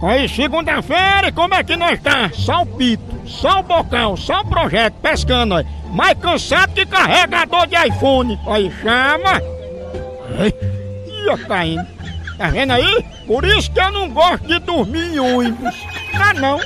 Aí, segunda-feira, como é que nós tá? Só o pito, só o bocal, só o projeto, pescando, ó. Mais cansado que carregador de iPhone. Aí, chama. Ih, Ia caindo. Tá, tá vendo aí? Por isso que eu não gosto de dormir em ônibus. Ah, não.